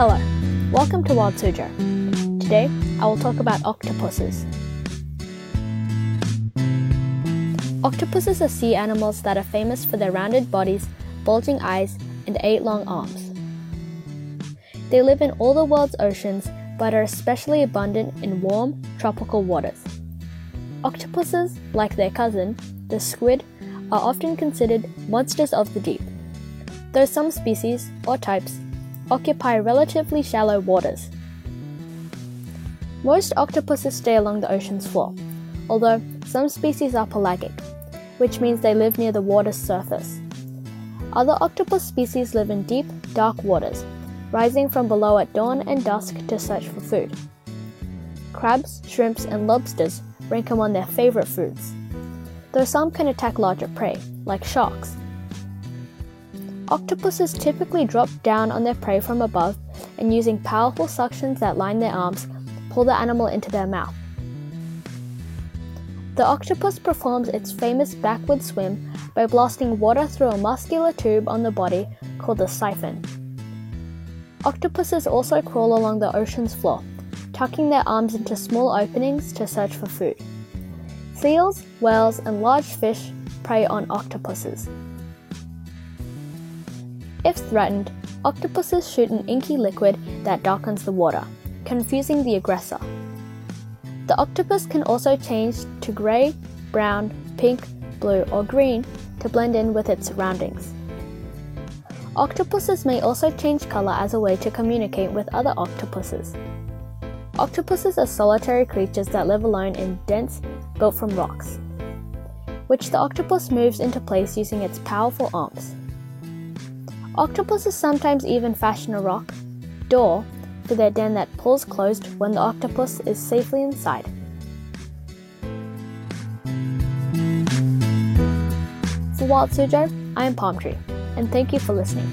Hello, welcome to Wild Suzhou. Today, I will talk about octopuses. Octopuses are sea animals that are famous for their rounded bodies, bulging eyes, and eight long arms. They live in all the world's oceans but are especially abundant in warm, tropical waters. Octopuses, like their cousin, the squid, are often considered monsters of the deep, though some species, or types, occupy relatively shallow waters. Most octopuses stay along the ocean's floor, although some species are pelagic, which means they live near the water's surface. Other octopus species live in deep, dark waters, rising from below at dawn and dusk to search for food. Crabs, shrimps, and lobsters rank among their favorite foods, though some can attack larger prey, like sharks, Octopuses typically drop down on their prey from above and using powerful suctions that line their arms, pull the animal into their mouth. The octopus performs its famous backward swim by blasting water through a muscular tube on the body called the siphon. Octopuses also crawl along the ocean's floor, tucking their arms into small openings to search for food. Seals, whales, and large fish prey on octopuses. If threatened, octopuses shoot an inky liquid that darkens the water, confusing the aggressor. The octopus can also change to grey, brown, pink, blue, or green to blend in with its surroundings. Octopuses may also change color as a way to communicate with other octopuses. Octopuses are solitary creatures that live alone in dens built from rocks, which the octopus moves into place using its powerful arms. Octopuses sometimes even fashion a rock door for their den that pulls closed when the octopus is safely inside. For Wild Suzhou, I am Palm Tree, and thank you for listening.